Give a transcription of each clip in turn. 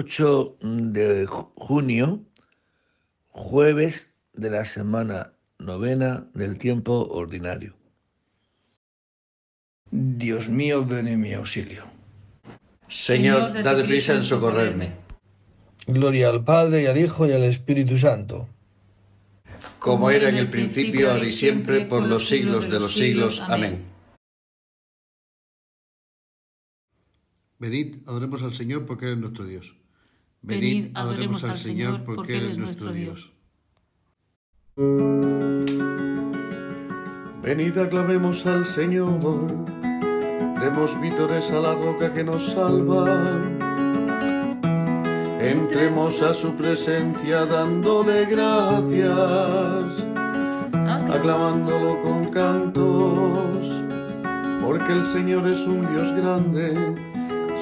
8 de junio, jueves de la semana novena del tiempo ordinario. Dios mío, ven en mi auxilio. Señor, date prisa en socorrerme. Gloria al Padre y al Hijo y al Espíritu Santo. Como era en el principio, ahora y siempre, por los siglos de los siglos. Amén. Venid, adoremos al Señor porque Él es nuestro Dios. Venid, adoremos al Señor porque Él es nuestro Dios. Venid, aclamemos al Señor, demos vítores a la roca que nos salva. Entremos a su presencia dándole gracias, aclamándolo con cantos, porque el Señor es un Dios grande,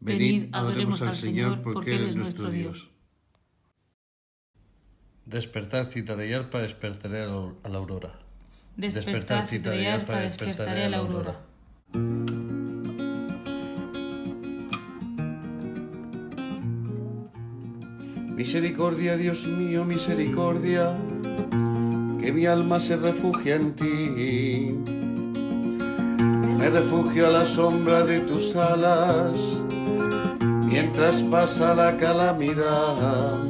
Venid, adoremos al Señor porque Él es nuestro Dios. Despertar cita de arpa, despertaré a la aurora. Despertar cita de arpa, despertaré a la aurora. Misericordia, Dios mío, misericordia, que mi alma se refugia en ti. Me refugio a la sombra de tus alas, mientras pasa la calamidad.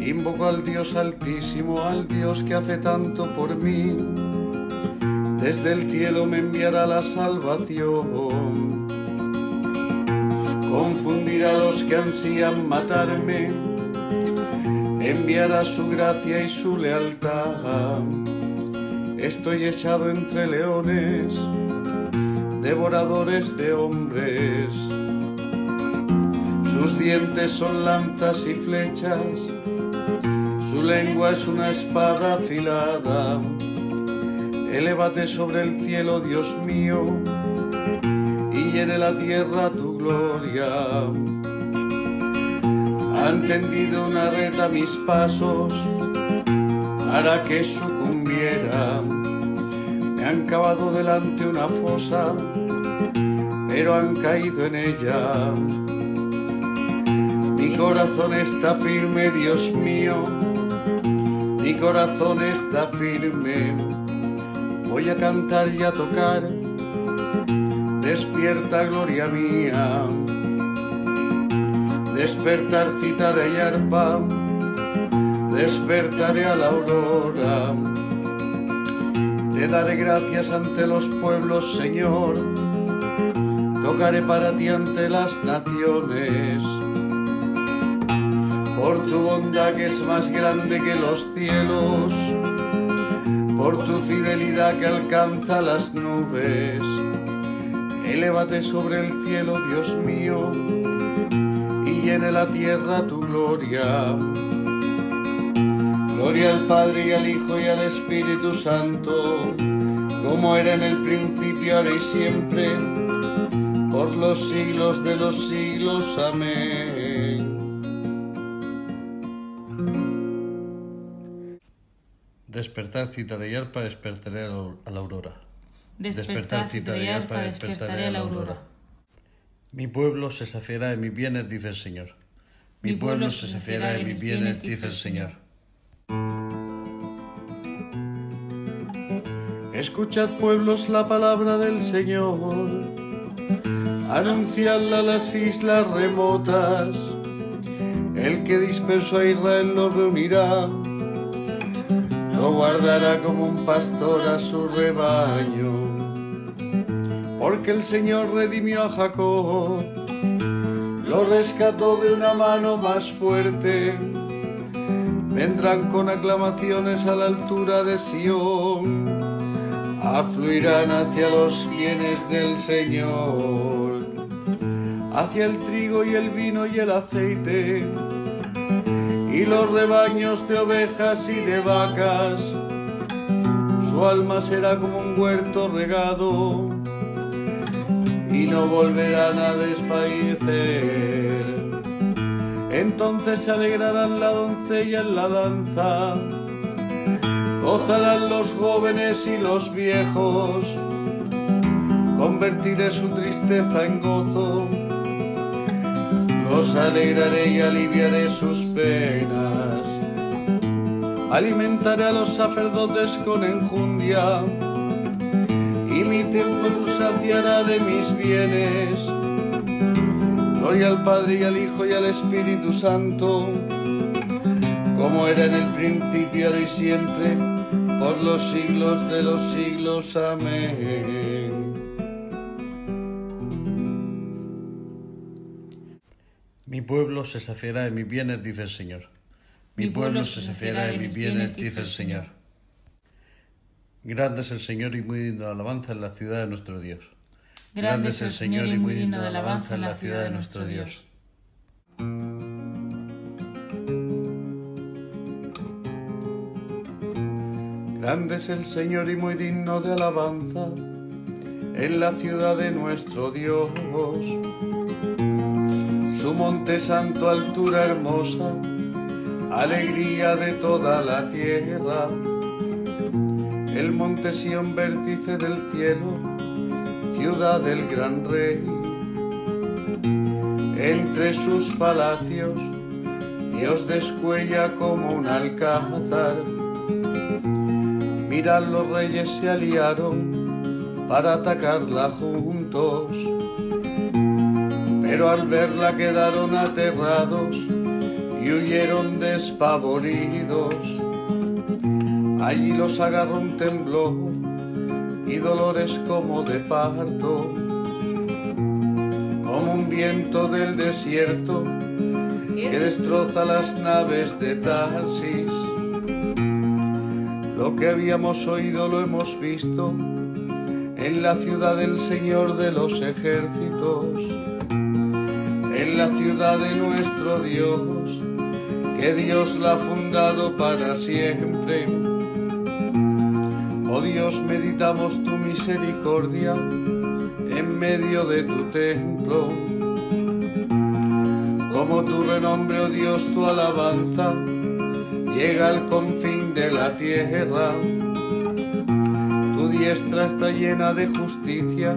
Invoco al Dios altísimo, al Dios que hace tanto por mí. Desde el cielo me enviará la salvación. Confundirá a los que ansían matarme, enviará su gracia y su lealtad. Estoy echado entre leones, devoradores de hombres. Sus dientes son lanzas y flechas, su lengua es una espada afilada. Elévate sobre el cielo, Dios mío, y llene la tierra tu gloria. Han tendido una red a mis pasos para que sucumbiera. Me han cavado delante una fosa, pero han caído en ella. Mi corazón está firme, Dios mío, mi corazón está firme. Voy a cantar y a tocar, despierta gloria mía. Despertar citaré y arpa, despertaré a la aurora. Te daré gracias ante los pueblos, Señor. Tocaré para ti ante las naciones por tu bondad que es más grande que los cielos, por tu fidelidad que alcanza las nubes. Elévate sobre el cielo, Dios mío, y llene la tierra tu gloria. Gloria al Padre y al Hijo y al Espíritu Santo, como era en el principio, ahora y siempre, por los siglos de los siglos. Amén. Despertar cita de yarpa, despertaré a la aurora. Despertar cita de yarpa, despertaré a la aurora. Mi pueblo se saciará de mis bienes, dice el Señor. Mi pueblo se saciará de mis bienes, dice el Señor. Escuchad pueblos la palabra del Señor, anunciadla a las islas remotas, el que dispersó a Israel lo reunirá, lo guardará como un pastor a su rebaño, porque el Señor redimió a Jacob, lo rescató de una mano más fuerte, vendrán con aclamaciones a la altura de Sión afluirán hacia los bienes del Señor, hacia el trigo y el vino y el aceite, y los rebaños de ovejas y de vacas. Su alma será como un huerto regado, y no volverán a desfallecer. Entonces se alegrarán la doncella en la danza gozarán los jóvenes y los viejos, convertiré su tristeza en gozo, los alegraré y aliviaré sus penas, alimentaré a los sacerdotes con enjundia, y mi templo saciará de mis bienes. Gloria al Padre y al Hijo y al Espíritu Santo, como era en el principio y siempre por los siglos de los siglos. Amén. Mi pueblo se saciará de mis bienes, dice el Señor. Mi pueblo se saciará de mis bienes, dice el Señor. Grande es el Señor y muy digno de alabanza en la ciudad de nuestro Dios. Grande es el Señor y muy digno de alabanza en la ciudad de nuestro Dios. Grande es el Señor y muy digno de alabanza en la ciudad de nuestro Dios. Su monte santo, altura hermosa, alegría de toda la tierra. El monte Sión, vértice del cielo, ciudad del gran rey. Entre sus palacios, Dios descuella como un alcázar Mirad, los reyes se aliaron para atacarla juntos, pero al verla quedaron aterrados y huyeron despavoridos. Allí los agarró un temblor y dolores como de parto, como un viento del desierto que destroza las naves de Tarsis. Lo que habíamos oído lo hemos visto en la ciudad del Señor de los ejércitos, en la ciudad de nuestro Dios, que Dios la ha fundado para siempre. Oh Dios, meditamos tu misericordia en medio de tu templo. Como tu renombre, oh Dios, tu alabanza llega al confín de la tierra. Tu diestra está llena de justicia,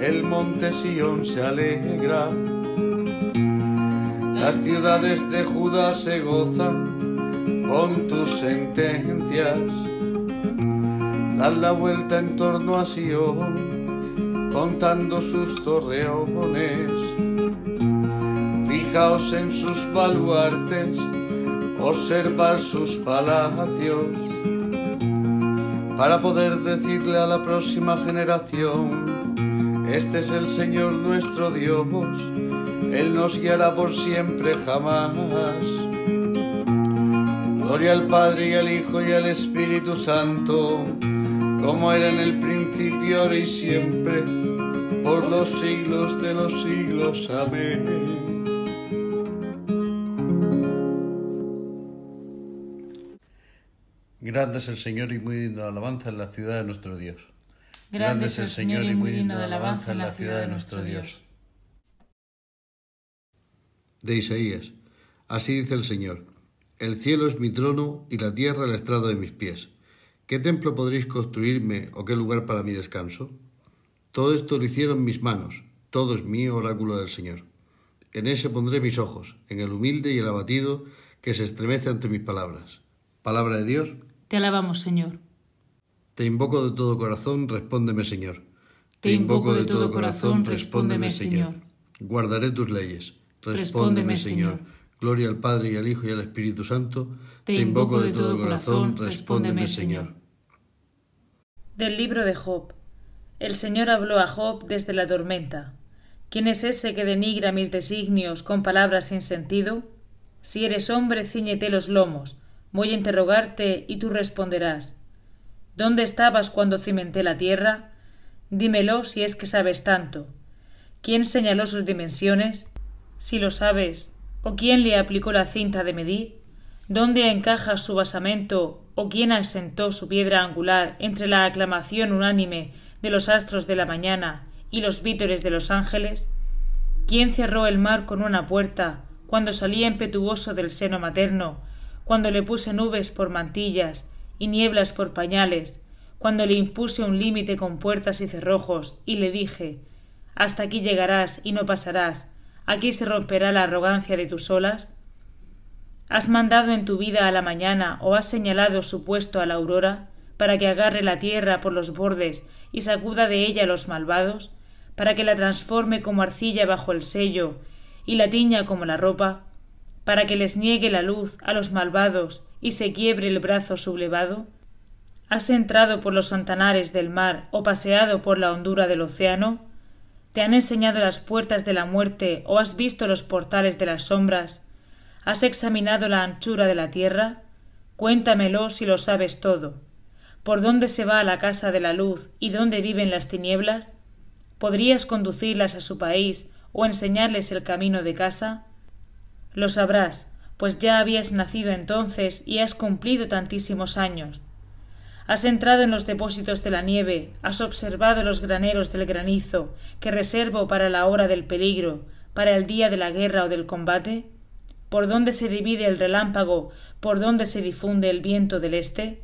el monte Sión se alegra. Las ciudades de Judá se gozan con tus sentencias. Dan la vuelta en torno a Sión, contando sus torreones. Fijaos en sus baluartes observar sus palacios para poder decirle a la próxima generación, este es el Señor nuestro Dios, Él nos guiará por siempre jamás. Gloria al Padre y al Hijo y al Espíritu Santo, como era en el principio, ahora y siempre, por los siglos de los siglos. Amén. Grande es el Señor y muy digno de alabanza en la ciudad de nuestro Dios. Grande es el Señor y muy digno de alabanza en la ciudad de nuestro Dios. De Isaías. Así dice el Señor. El cielo es mi trono y la tierra el estrado de mis pies. ¿Qué templo podréis construirme o qué lugar para mi descanso? Todo esto lo hicieron mis manos, todo es mío, oráculo del Señor. En ese pondré mis ojos, en el humilde y el abatido que se estremece ante mis palabras. Palabra de Dios. Te alabamos, Señor. Te invoco de todo corazón, respóndeme, Señor. Te invoco de todo corazón, respóndeme, Señor. Guardaré tus leyes. Respóndeme, Señor. Gloria al Padre y al Hijo y al Espíritu Santo. Te invoco de todo corazón, respóndeme, Señor. Del libro de Job. El Señor habló a Job desde la tormenta. ¿Quién es ese que denigra mis designios con palabras sin sentido? Si eres hombre, ciñete los lomos. Voy a interrogarte y tú responderás. ¿Dónde estabas cuando cimenté la tierra? Dímelo si es que sabes tanto. ¿Quién señaló sus dimensiones? Si lo sabes, ¿O quién le aplicó la cinta de medir? ¿Dónde encaja su basamento? ¿O quién asentó su piedra angular entre la aclamación unánime de los astros de la mañana y los vítores de los ángeles? ¿Quién cerró el mar con una puerta cuando salía impetuoso del seno materno, cuando le puse nubes por mantillas y nieblas por pañales, cuando le impuse un límite con puertas y cerrojos y le dije Hasta aquí llegarás y no pasarás, aquí se romperá la arrogancia de tus olas? ¿Has mandado en tu vida a la mañana o has señalado su puesto a la aurora para que agarre la tierra por los bordes y sacuda de ella los malvados, para que la transforme como arcilla bajo el sello y la tiña como la ropa, para que les niegue la luz a los malvados y se quiebre el brazo sublevado? ¿Has entrado por los santanares del mar o paseado por la hondura del océano? ¿Te han enseñado las puertas de la muerte o has visto los portales de las sombras? ¿Has examinado la anchura de la tierra? Cuéntamelo si lo sabes todo. ¿Por dónde se va la casa de la luz y dónde viven las tinieblas? ¿Podrías conducirlas a su país o enseñarles el camino de casa? Lo sabrás, pues ya habías nacido entonces y has cumplido tantísimos años. Has entrado en los depósitos de la nieve, has observado los graneros del granizo, que reservo para la hora del peligro, para el día de la guerra o del combate? ¿Por dónde se divide el relámpago? ¿Por dónde se difunde el viento del este?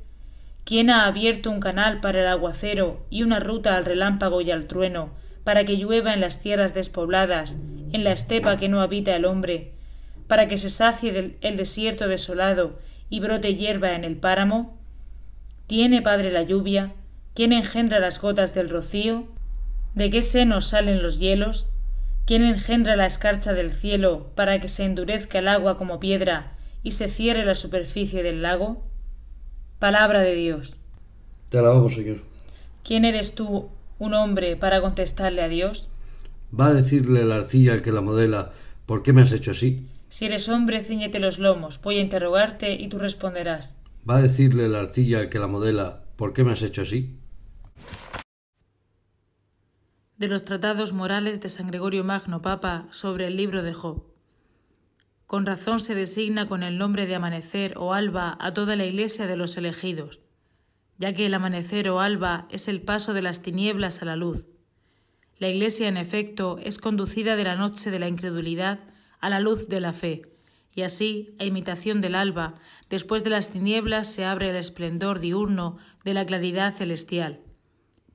¿Quién ha abierto un canal para el aguacero y una ruta al relámpago y al trueno, para que llueva en las tierras despobladas, en la estepa que no habita el hombre, para que se sacie el desierto desolado y brote hierba en el páramo? ¿Tiene Padre la lluvia? ¿Quién engendra las gotas del rocío? ¿De qué seno salen los hielos? ¿Quién engendra la escarcha del cielo para que se endurezca el agua como piedra y se cierre la superficie del lago? Palabra de Dios. Te alabamos, Señor. ¿Quién eres tú, un hombre, para contestarle a Dios? Va a decirle la arcilla al que la modela, ¿por qué me has hecho así? Si eres hombre, ciñete los lomos, voy a interrogarte y tú responderás. ¿Va a decirle la arcilla al que la modela ¿por qué me has hecho así? De los tratados morales de San Gregorio Magno Papa sobre el libro de Job. Con razón se designa con el nombre de amanecer o alba a toda la iglesia de los elegidos, ya que el amanecer o alba es el paso de las tinieblas a la luz. La iglesia, en efecto, es conducida de la noche de la incredulidad a la luz de la fe, y así, a imitación del alba, después de las tinieblas se abre el esplendor diurno de la claridad celestial.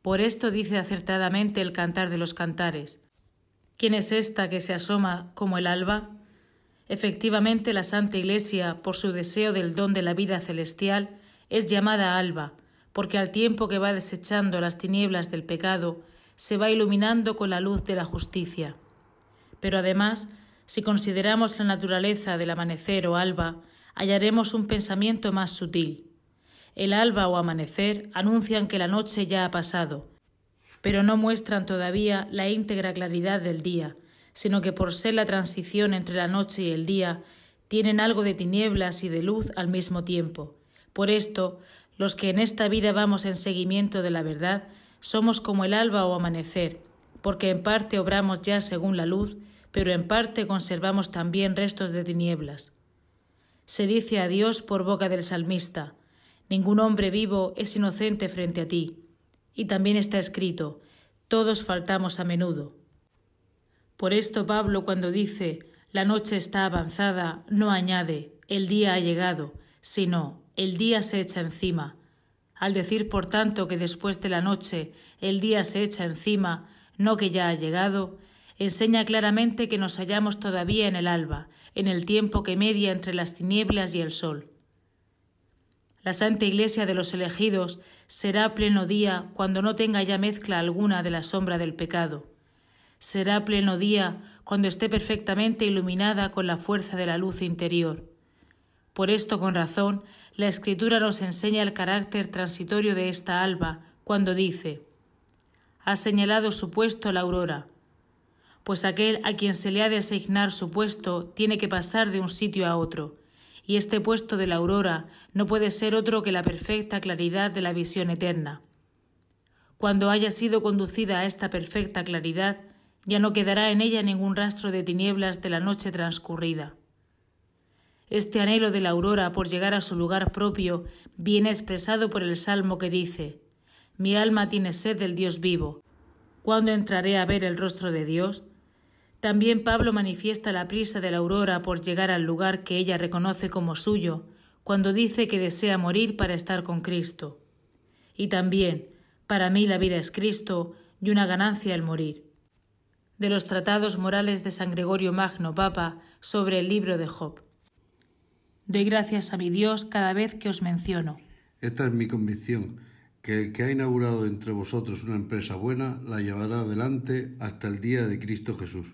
Por esto dice acertadamente el cantar de los cantares. ¿Quién es esta que se asoma como el alba? Efectivamente, la Santa Iglesia, por su deseo del don de la vida celestial, es llamada alba, porque al tiempo que va desechando las tinieblas del pecado, se va iluminando con la luz de la justicia. Pero además, si consideramos la naturaleza del amanecer o alba, hallaremos un pensamiento más sutil. El alba o amanecer anuncian que la noche ya ha pasado, pero no muestran todavía la íntegra claridad del día, sino que por ser la transición entre la noche y el día, tienen algo de tinieblas y de luz al mismo tiempo. Por esto, los que en esta vida vamos en seguimiento de la verdad, somos como el alba o amanecer, porque en parte obramos ya según la luz, pero en parte conservamos también restos de tinieblas. Se dice a Dios por boca del salmista, Ningún hombre vivo es inocente frente a ti. Y también está escrito, Todos faltamos a menudo. Por esto Pablo cuando dice, La noche está avanzada, no añade, El día ha llegado, sino, El día se echa encima. Al decir, por tanto, que después de la noche el día se echa encima, no que ya ha llegado, enseña claramente que nos hallamos todavía en el alba, en el tiempo que media entre las tinieblas y el sol. La Santa Iglesia de los elegidos será pleno día cuando no tenga ya mezcla alguna de la sombra del pecado. Será pleno día cuando esté perfectamente iluminada con la fuerza de la luz interior. Por esto, con razón, la Escritura nos enseña el carácter transitorio de esta alba, cuando dice Ha señalado su puesto la aurora, pues aquel a quien se le ha de asignar su puesto tiene que pasar de un sitio a otro, y este puesto de la aurora no puede ser otro que la perfecta claridad de la visión eterna. Cuando haya sido conducida a esta perfecta claridad, ya no quedará en ella ningún rastro de tinieblas de la noche transcurrida. Este anhelo de la aurora por llegar a su lugar propio viene expresado por el salmo que dice Mi alma tiene sed del Dios vivo. ¿Cuándo entraré a ver el rostro de Dios? También Pablo manifiesta la prisa de la aurora por llegar al lugar que ella reconoce como suyo, cuando dice que desea morir para estar con Cristo. Y también, para mí la vida es Cristo y una ganancia el morir. De los tratados morales de San Gregorio Magno, Papa, sobre el libro de Job. Doy gracias a mi Dios cada vez que os menciono. Esta es mi convicción, que el que ha inaugurado entre vosotros una empresa buena la llevará adelante hasta el día de Cristo Jesús.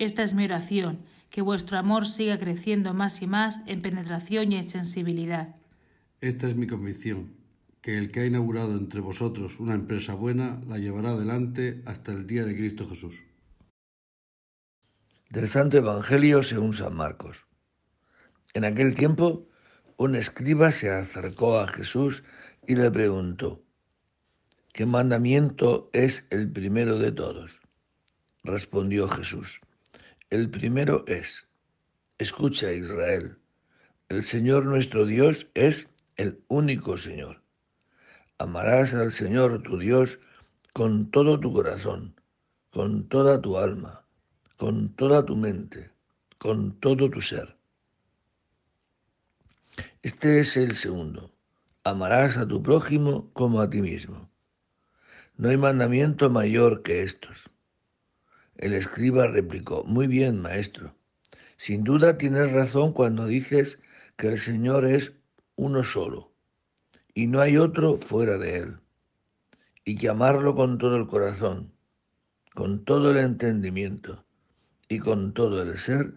Esta es mi oración, que vuestro amor siga creciendo más y más en penetración y en sensibilidad. Esta es mi convicción, que el que ha inaugurado entre vosotros una empresa buena la llevará adelante hasta el día de Cristo Jesús. Del Santo Evangelio según San Marcos. En aquel tiempo, un escriba se acercó a Jesús y le preguntó, ¿qué mandamiento es el primero de todos? Respondió Jesús el primero es, escucha Israel, el Señor nuestro Dios es el único Señor. Amarás al Señor tu Dios con todo tu corazón, con toda tu alma, con toda tu mente, con todo tu ser. Este es el segundo. Amarás a tu prójimo como a ti mismo. No hay mandamiento mayor que estos. El escriba replicó, Muy bien, maestro. Sin duda tienes razón cuando dices que el Señor es uno solo y no hay otro fuera de Él, y que amarlo con todo el corazón, con todo el entendimiento y con todo el ser,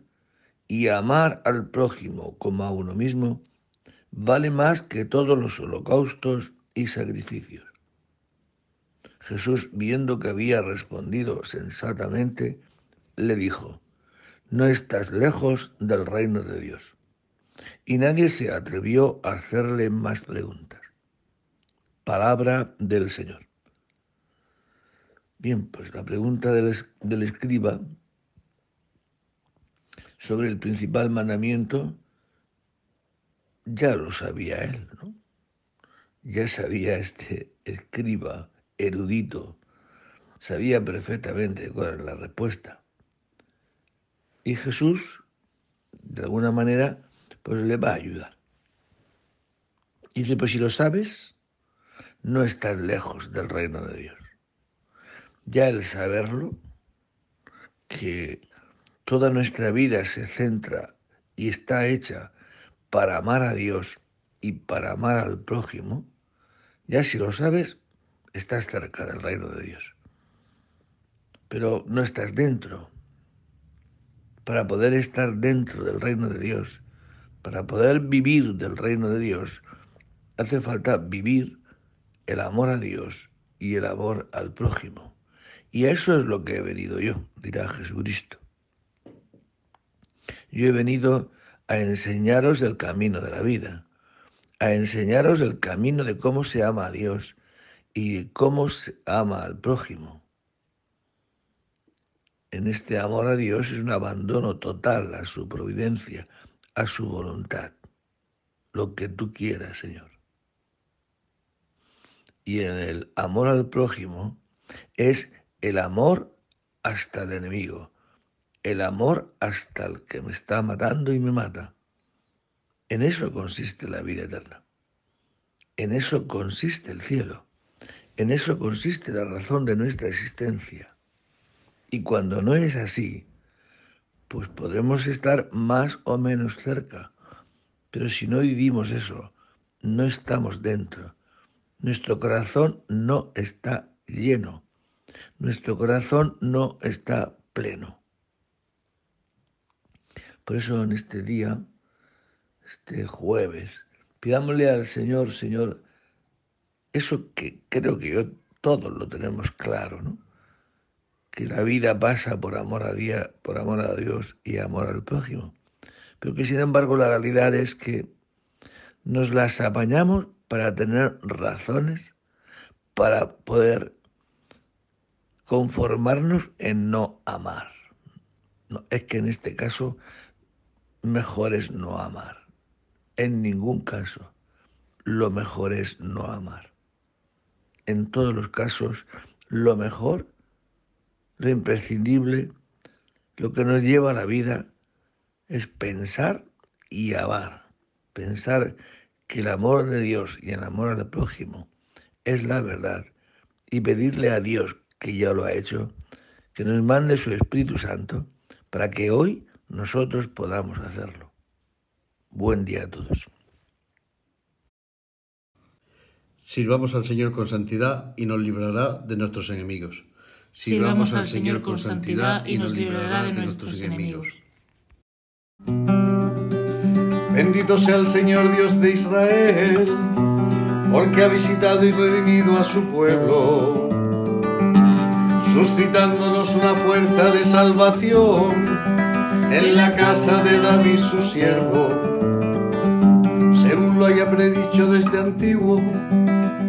y amar al prójimo como a uno mismo, vale más que todos los holocaustos y sacrificios. Jesús, viendo que había respondido sensatamente, le dijo, no estás lejos del reino de Dios. Y nadie se atrevió a hacerle más preguntas. Palabra del Señor. Bien, pues la pregunta del, del escriba sobre el principal mandamiento ya lo sabía él, ¿no? Ya sabía este escriba erudito, sabía perfectamente cuál era la respuesta. Y Jesús, de alguna manera, pues le va a ayudar. Y dice, pues si lo sabes, no estás lejos del reino de Dios. Ya el saberlo, que toda nuestra vida se centra y está hecha para amar a Dios y para amar al prójimo, ya si lo sabes, estás cerca del reino de Dios, pero no estás dentro. Para poder estar dentro del reino de Dios, para poder vivir del reino de Dios, hace falta vivir el amor a Dios y el amor al prójimo. Y eso es lo que he venido yo, dirá Jesucristo. Yo he venido a enseñaros el camino de la vida, a enseñaros el camino de cómo se ama a Dios y cómo se ama al prójimo. En este amor a Dios es un abandono total a su providencia, a su voluntad. Lo que tú quieras, Señor. Y en el amor al prójimo es el amor hasta el enemigo, el amor hasta el que me está matando y me mata. En eso consiste la vida eterna. En eso consiste el cielo. En eso consiste la razón de nuestra existencia. Y cuando no es así, pues podemos estar más o menos cerca. Pero si no vivimos eso, no estamos dentro. Nuestro corazón no está lleno. Nuestro corazón no está pleno. Por eso en este día, este jueves, pidámosle al Señor, Señor, eso que creo que yo todos lo tenemos claro, ¿no? Que la vida pasa por amor a Dios, por amor a Dios y amor al prójimo. Pero que sin embargo la realidad es que nos las apañamos para tener razones para poder conformarnos en no amar. No, es que en este caso mejor es no amar. En ningún caso. Lo mejor es no amar. En todos los casos, lo mejor, lo imprescindible, lo que nos lleva a la vida es pensar y amar. Pensar que el amor de Dios y el amor al prójimo es la verdad y pedirle a Dios, que ya lo ha hecho, que nos mande su Espíritu Santo para que hoy nosotros podamos hacerlo. Buen día a todos. Sirvamos al Señor con santidad y nos librará de nuestros enemigos. Sirvamos al Señor con santidad y nos librará de nuestros enemigos. Bendito sea el Señor Dios de Israel, porque ha visitado y redimido a su pueblo, suscitándonos una fuerza de salvación en la casa de David su siervo, según lo haya predicho desde antiguo,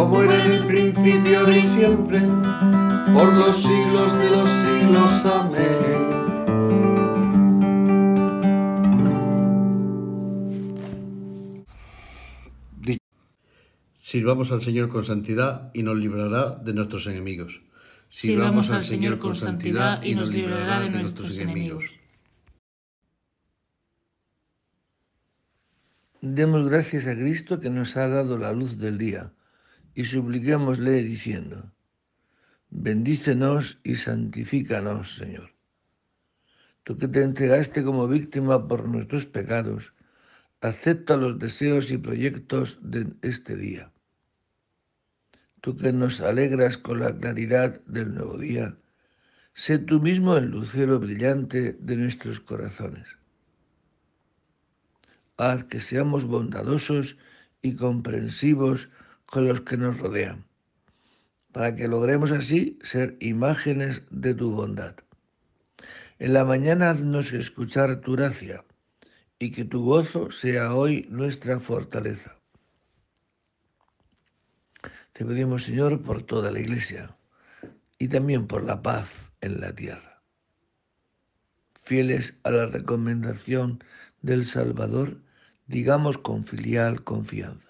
como era en el principio, ahora y siempre, por los siglos de los siglos. Amén. Sirvamos al Señor con santidad y nos librará de nuestros enemigos. Sirvamos al Señor con santidad y nos librará de nuestros enemigos. Demos gracias a Cristo que nos ha dado la luz del día y supliquémosle diciendo, bendícenos y santifícanos, Señor. Tú que te entregaste como víctima por nuestros pecados, acepta los deseos y proyectos de este día. Tú que nos alegras con la claridad del nuevo día, Sé tú mismo el lucero brillante de nuestros corazones. Haz que seamos bondadosos y comprensivos con los que nos rodean, para que logremos así ser imágenes de tu bondad. En la mañana haznos escuchar tu gracia y que tu gozo sea hoy nuestra fortaleza. Te pedimos, Señor, por toda la Iglesia y también por la paz en la tierra. Fieles a la recomendación del Salvador, digamos con filial confianza.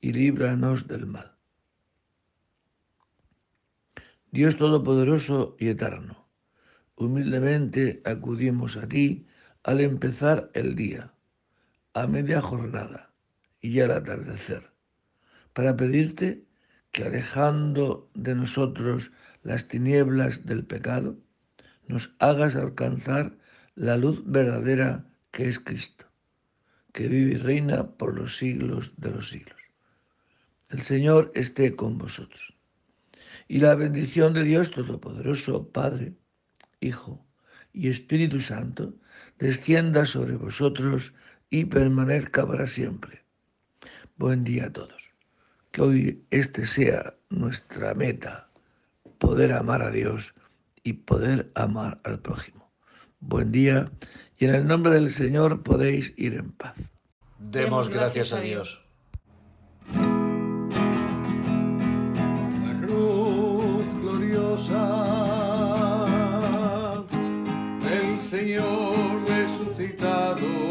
y líbranos del mal. Dios Todopoderoso y Eterno, humildemente acudimos a ti al empezar el día, a media jornada y al atardecer, para pedirte que alejando de nosotros las tinieblas del pecado, nos hagas alcanzar la luz verdadera que es Cristo, que vive y reina por los siglos de los siglos. El Señor esté con vosotros. Y la bendición de Dios Todopoderoso, Padre, Hijo y Espíritu Santo, descienda sobre vosotros y permanezca para siempre. Buen día a todos. Que hoy este sea nuestra meta, poder amar a Dios y poder amar al prójimo. Buen día y en el nombre del Señor podéis ir en paz. Demos gracias a Dios. pecado.